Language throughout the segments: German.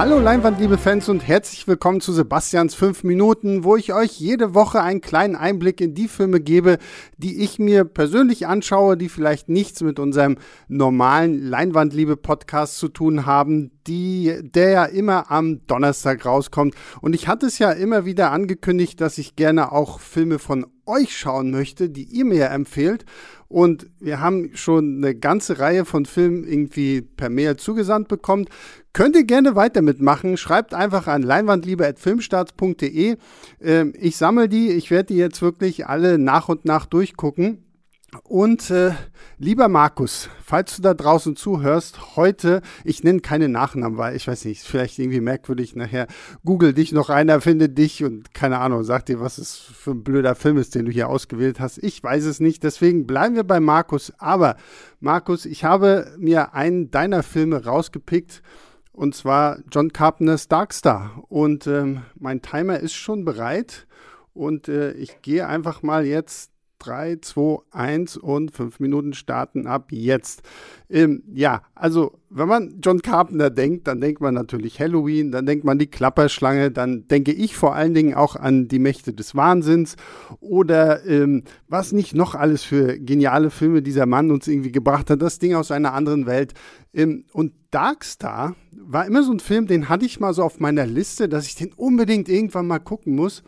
Hallo Leinwand, liebe Fans und herzlich willkommen zu Sebastians 5 Minuten, wo ich euch jede Woche einen kleinen Einblick in die Filme gebe, die ich mir persönlich anschaue, die vielleicht nichts mit unserem normalen Leinwandliebe-Podcast zu tun haben, die, der ja immer am Donnerstag rauskommt. Und ich hatte es ja immer wieder angekündigt, dass ich gerne auch Filme von euch schauen möchte, die ihr mir empfehlt. Und wir haben schon eine ganze Reihe von Filmen irgendwie per Mail zugesandt bekommen. Könnt ihr gerne weiter mitmachen. Schreibt einfach an leinwandliebe.filmstarts.de. Ähm, ich sammle die. Ich werde die jetzt wirklich alle nach und nach durchgucken. Und äh, lieber Markus, falls du da draußen zuhörst, heute, ich nenne keine Nachnamen, weil ich weiß nicht, vielleicht irgendwie merkwürdig, nachher google dich noch einer, findet dich und keine Ahnung, sag dir, was es für ein blöder Film ist, den du hier ausgewählt hast. Ich weiß es nicht, deswegen bleiben wir bei Markus. Aber Markus, ich habe mir einen deiner Filme rausgepickt und zwar John Carpenters Darkstar. Und ähm, mein Timer ist schon bereit und äh, ich gehe einfach mal jetzt 3, 2, 1 und 5 Minuten starten ab jetzt. Ähm, ja, also wenn man John Carpenter denkt, dann denkt man natürlich Halloween, dann denkt man die Klapperschlange, dann denke ich vor allen Dingen auch an die Mächte des Wahnsinns oder ähm, was nicht noch alles für geniale Filme dieser Mann uns irgendwie gebracht hat, das Ding aus einer anderen Welt. Ähm, und Darkstar war immer so ein Film, den hatte ich mal so auf meiner Liste, dass ich den unbedingt irgendwann mal gucken muss.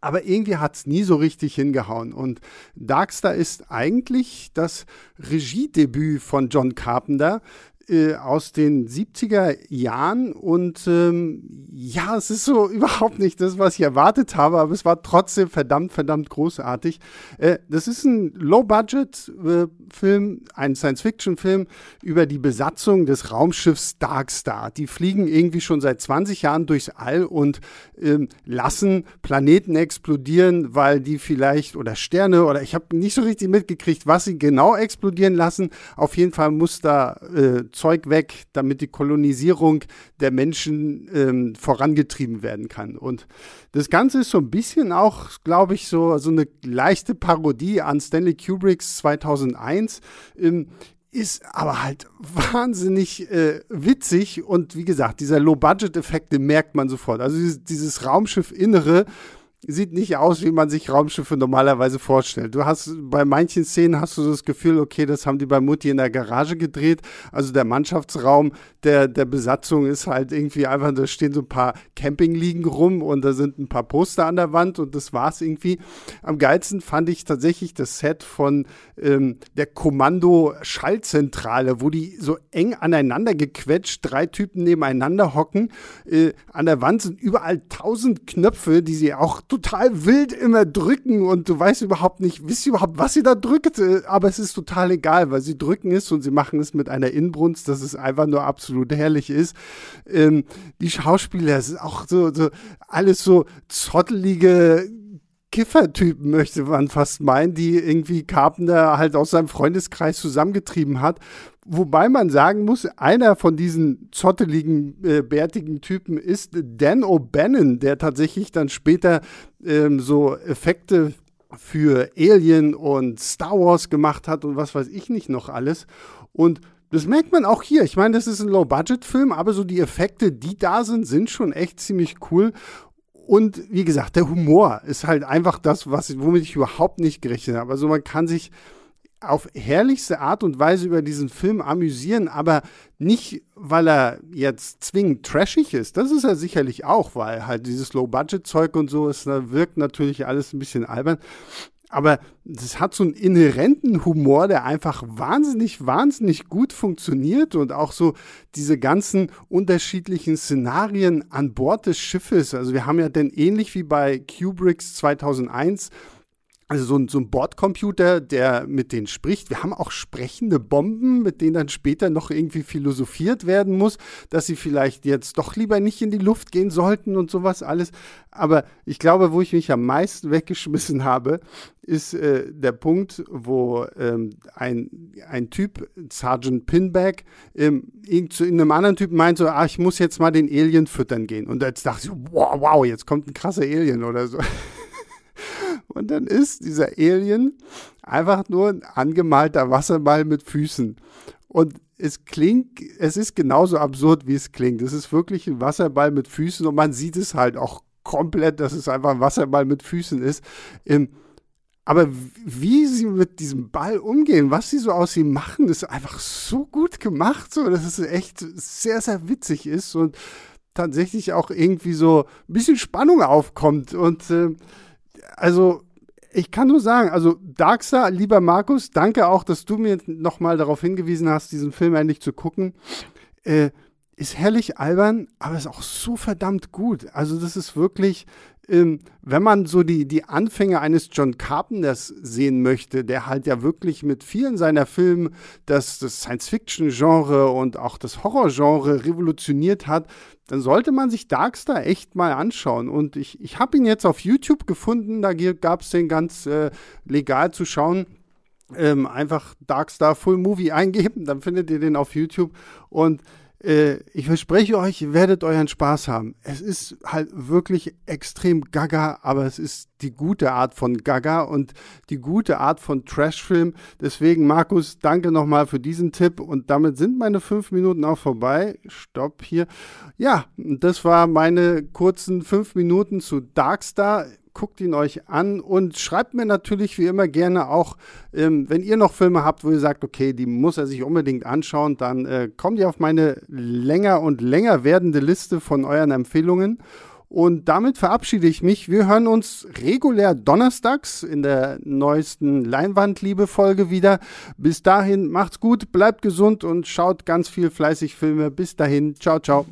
Aber irgendwie hat es nie so richtig hingehauen. Und Darkstar ist eigentlich das Regiedebüt von John Carpenter. Äh, aus den 70er Jahren und ähm, ja, es ist so überhaupt nicht das, was ich erwartet habe, aber es war trotzdem verdammt, verdammt großartig. Äh, das ist ein Low-Budget-Film, ein Science-Fiction-Film über die Besatzung des Raumschiffs Darkstar. Die fliegen irgendwie schon seit 20 Jahren durchs All und ähm, lassen Planeten explodieren, weil die vielleicht oder Sterne oder ich habe nicht so richtig mitgekriegt, was sie genau explodieren lassen. Auf jeden Fall muss da äh, Zeug weg, damit die Kolonisierung der Menschen ähm, vorangetrieben werden kann. Und das Ganze ist so ein bisschen auch, glaube ich, so, so eine leichte Parodie an Stanley Kubricks 2001. Ähm, ist aber halt wahnsinnig äh, witzig und wie gesagt, dieser Low-Budget-Effekt, den merkt man sofort. Also dieses, dieses Raumschiff-Innere sieht nicht aus, wie man sich Raumschiffe normalerweise vorstellt. Du hast bei manchen Szenen hast du das Gefühl, okay, das haben die bei Mutti in der Garage gedreht. Also der Mannschaftsraum der, der Besatzung ist halt irgendwie einfach, da stehen so ein paar Campingliegen rum und da sind ein paar Poster an der Wand und das war's irgendwie. Am geilsten fand ich tatsächlich das Set von ähm, der Kommando-Schallzentrale, wo die so eng aneinander gequetscht, drei Typen nebeneinander hocken. Äh, an der Wand sind überall tausend Knöpfe, die sie auch total wild immer drücken und du weißt überhaupt nicht, wisst ihr überhaupt, was sie da drückt, aber es ist total egal, weil sie drücken es und sie machen es mit einer Inbrunst, dass es einfach nur absolut herrlich ist. Ähm, die Schauspieler, es ist auch so, so alles so zottelige Kiffertypen, möchte man fast meinen, die irgendwie Carpenter halt aus seinem Freundeskreis zusammengetrieben hat. Wobei man sagen muss, einer von diesen zotteligen, äh, bärtigen Typen ist Dan O'Bannon, der tatsächlich dann später ähm, so Effekte für Alien und Star Wars gemacht hat und was weiß ich nicht noch alles. Und das merkt man auch hier. Ich meine, das ist ein Low-Budget-Film, aber so die Effekte, die da sind, sind schon echt ziemlich cool. Und wie gesagt, der Humor ist halt einfach das, was, womit ich überhaupt nicht gerechnet habe. Also man kann sich auf herrlichste Art und Weise über diesen Film amüsieren, aber nicht, weil er jetzt zwingend trashig ist. Das ist er sicherlich auch, weil halt dieses Low-Budget-Zeug und so ist, wirkt natürlich alles ein bisschen albern. Aber das hat so einen inhärenten Humor, der einfach wahnsinnig, wahnsinnig gut funktioniert und auch so diese ganzen unterschiedlichen Szenarien an Bord des Schiffes. Also wir haben ja dann ähnlich wie bei Kubricks 2001 also so ein, so ein Bordcomputer, der mit denen spricht. Wir haben auch sprechende Bomben, mit denen dann später noch irgendwie philosophiert werden muss, dass sie vielleicht jetzt doch lieber nicht in die Luft gehen sollten und sowas alles. Aber ich glaube, wo ich mich am meisten weggeschmissen habe, ist äh, der Punkt, wo ähm, ein, ein Typ, Sergeant Pinback, ähm, zu einem anderen Typen meint so, ah, ich muss jetzt mal den Alien füttern gehen. Und jetzt dachte ich, wow, wow, jetzt kommt ein krasser Alien oder so. Und dann ist dieser Alien einfach nur ein angemalter Wasserball mit Füßen. Und es klingt, es ist genauso absurd, wie es klingt. Es ist wirklich ein Wasserball mit Füßen und man sieht es halt auch komplett, dass es einfach ein Wasserball mit Füßen ist. Aber wie sie mit diesem Ball umgehen, was sie so aus ihm machen, ist einfach so gut gemacht, so dass es echt sehr, sehr witzig ist und tatsächlich auch irgendwie so ein bisschen Spannung aufkommt. Und äh, also ich kann nur sagen, also Darkstar, lieber Markus, danke auch, dass du mir nochmal darauf hingewiesen hast, diesen Film endlich zu gucken. Äh, ist herrlich albern, aber ist auch so verdammt gut. Also das ist wirklich, ähm, wenn man so die, die Anfänge eines John Carpenters sehen möchte, der halt ja wirklich mit vielen seiner Filme das, das Science-Fiction-Genre und auch das Horror-Genre revolutioniert hat, dann sollte man sich Darkstar echt mal anschauen. Und ich, ich habe ihn jetzt auf YouTube gefunden, da gab es den ganz äh, legal zu schauen. Ähm, einfach Darkstar Full Movie eingeben, dann findet ihr den auf YouTube. Und ich verspreche euch, ihr werdet euren Spaß haben. Es ist halt wirklich extrem gaga, aber es ist die gute Art von gaga und die gute Art von Trashfilm. Deswegen, Markus, danke nochmal für diesen Tipp und damit sind meine fünf Minuten auch vorbei. Stopp hier. Ja, das war meine kurzen fünf Minuten zu Darkstar guckt ihn euch an und schreibt mir natürlich wie immer gerne auch, ähm, wenn ihr noch Filme habt, wo ihr sagt, okay, die muss er sich unbedingt anschauen, dann äh, kommt ihr auf meine länger und länger werdende Liste von euren Empfehlungen. Und damit verabschiede ich mich. Wir hören uns regulär donnerstags in der neuesten Leinwandliebe-Folge wieder. Bis dahin, macht's gut, bleibt gesund und schaut ganz viel fleißig Filme. Bis dahin, ciao, ciao.